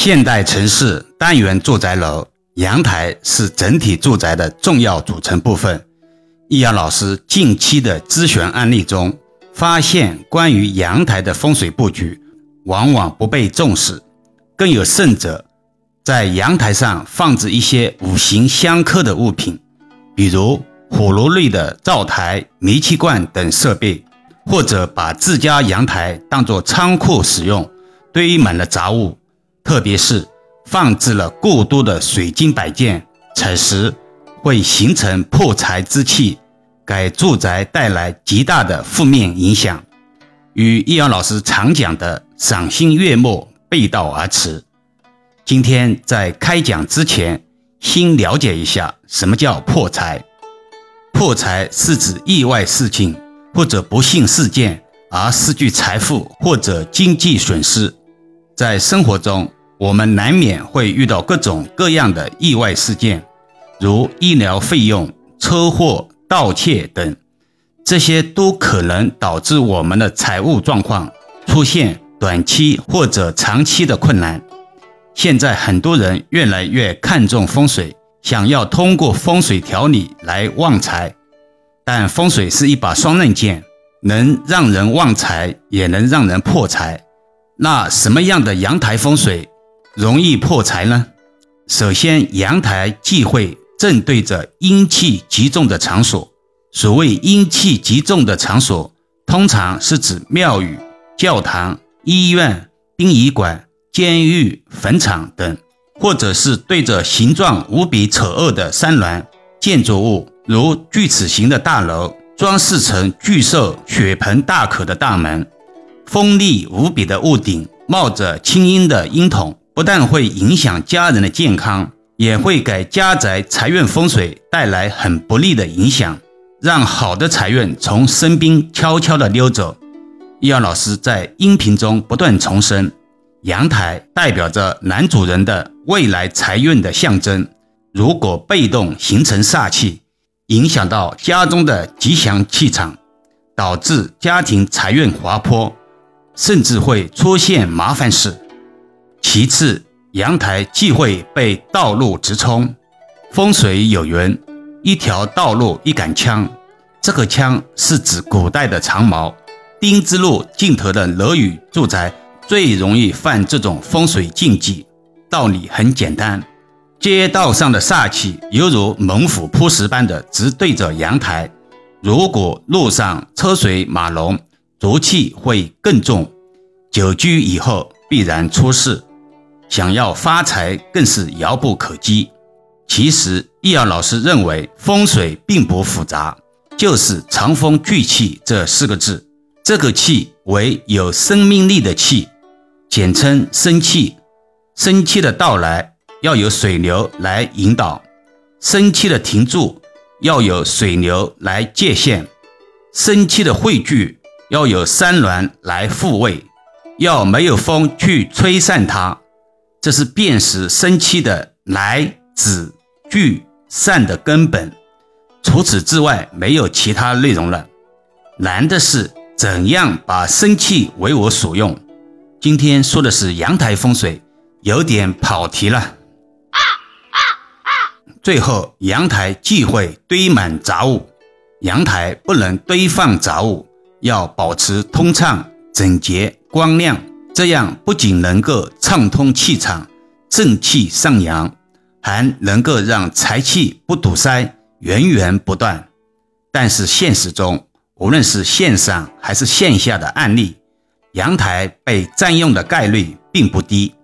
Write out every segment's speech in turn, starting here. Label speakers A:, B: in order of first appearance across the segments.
A: 现代城市单元住宅楼阳台是整体住宅的重要组成部分。易阳老师近期的咨询案例中，发现关于阳台的风水布局往往不被重视，更有甚者，在阳台上放置一些五行相克的物品，比如火炉类的灶台、煤气罐等设备，或者把自家阳台当作仓库使用，堆满了杂物。特别是放置了过多的水晶摆件，此时会形成破财之气，给住宅带来极大的负面影响，与易阳老师常讲的赏心悦目背道而驰。今天在开讲之前，先了解一下什么叫破财。破财是指意外事情或者不幸事件而失去财富或者经济损失，在生活中。我们难免会遇到各种各样的意外事件，如医疗费用、车祸、盗窃等，这些都可能导致我们的财务状况出现短期或者长期的困难。现在很多人越来越看重风水，想要通过风水调理来旺财，但风水是一把双刃剑，能让人旺财，也能让人破财。那什么样的阳台风水？容易破财呢？首先，阳台忌讳正对着阴气极重的场所。所谓阴气极重的场所，通常是指庙宇、教堂、医院、殡仪馆、监狱、坟场等，或者是对着形状无比丑恶的山峦建筑物，如锯齿形的大楼，装饰成巨兽血盆大口的大门，锋利无比的屋顶，冒着青烟的烟筒。不但会影响家人的健康，也会给家宅财运风水带来很不利的影响，让好的财运从身边悄悄地溜走。易阳老师在音频中不断重申，阳台代表着男主人的未来财运的象征，如果被动形成煞气，影响到家中的吉祥气场，导致家庭财运滑坡，甚至会出现麻烦事。其次，阳台忌讳被道路直冲。风水有云：“一条道路一杆枪。”这个枪是指古代的长矛。丁字路尽头的楼宇住宅最容易犯这种风水禁忌。道理很简单，街道上的煞气犹如猛虎扑食般的直对着阳台。如果路上车水马龙，浊气会更重，久居以后必然出事。想要发财更是遥不可及。其实易遥老师认为风水并不复杂，就是长风聚气这四个字。这个气为有生命力的气，简称生气。生气的到来要有水流来引导，生气的停住要有水流来界限，生气的汇聚要有山峦来复位，要没有风去吹散它。这是辨识生气的来、止、聚、散的根本。除此之外，没有其他内容了。难的是怎样把生气为我所用。今天说的是阳台风水，有点跑题了。最后，阳台忌讳堆满杂物，阳台不能堆放杂物，要保持通畅、整洁、光亮。这样不仅能够畅通气场、正气上扬，还能够让财气不堵塞、源源不断。但是现实中，无论是线上还是线下的案例，阳台被占用的概率并不低。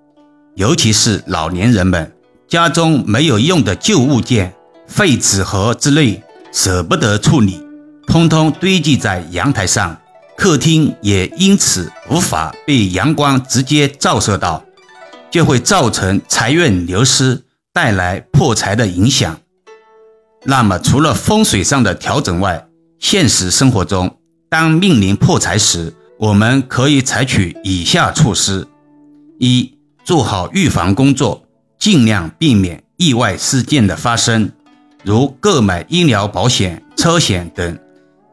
A: 尤其是老年人们家中没有用的旧物件、废纸盒之类，舍不得处理，通通堆积在阳台上。客厅也因此无法被阳光直接照射到，就会造成财运流失，带来破财的影响。那么，除了风水上的调整外，现实生活中，当面临破财时，我们可以采取以下措施：一、做好预防工作，尽量避免意外事件的发生，如购买医疗保险、车险等，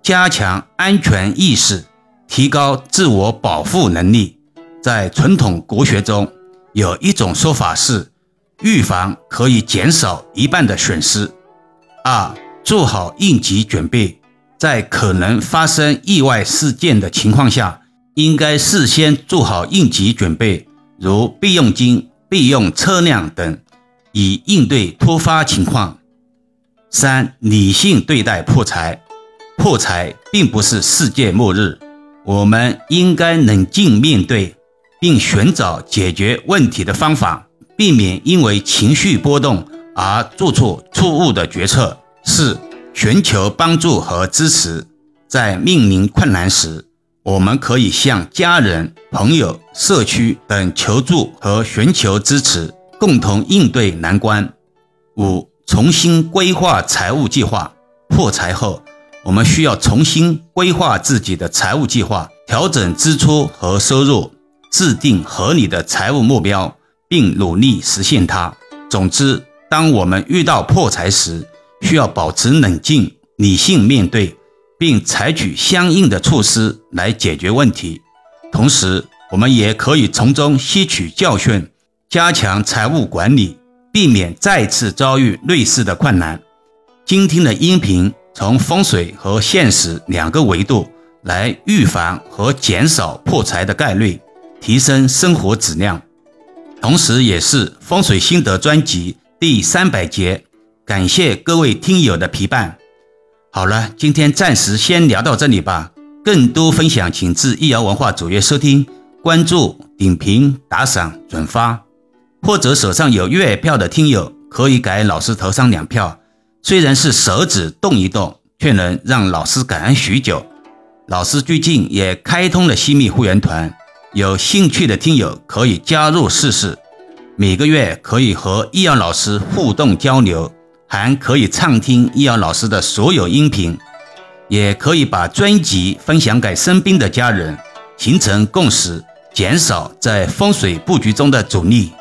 A: 加强安全意识。提高自我保护能力，在传统国学中，有一种说法是，预防可以减少一半的损失。二、做好应急准备，在可能发生意外事件的情况下，应该事先做好应急准备，如备用金、备用车辆等，以应对突发情况。三、理性对待破财，破财并不是世界末日，我们应该冷静面对。并寻找解决问题的方法，避免因为情绪波动而做出错误的决策。四、寻求帮助和支持，在面临困难时，我们可以向家人、朋友、社区等求助和寻求支持，共同应对难关。五、重新规划财务计划。破财后，我们需要重新规划自己的财务计划，调整支出和收入。制定合理的财务目标，并努力实现它。总之，当我们遇到破财时，需要保持冷静、理性面对，并采取相应的措施来解决问题。同时，我们也可以从中吸取教训，加强财务管理，避免再次遭遇类似的困难。今天的音频从风水和现实两个维度来预防和减少破财的概率。提升生活质量，同时也是风水心得专辑第三百节。感谢各位听友的陪伴。好了，今天暂时先聊到这里吧。更多分享，请至易瑶文化主页收听、关注、点评、打赏、转发，或者手上有月票的听友可以给老师投上两票。虽然是手指动一动，却能让老师感恩许久。老师最近也开通了西密会员团。有兴趣的听友可以加入试试，每个月可以和易阳老师互动交流，还可以畅听易阳老师的所有音频，也可以把专辑分享给身边的家人，形成共识，减少在风水布局中的阻力。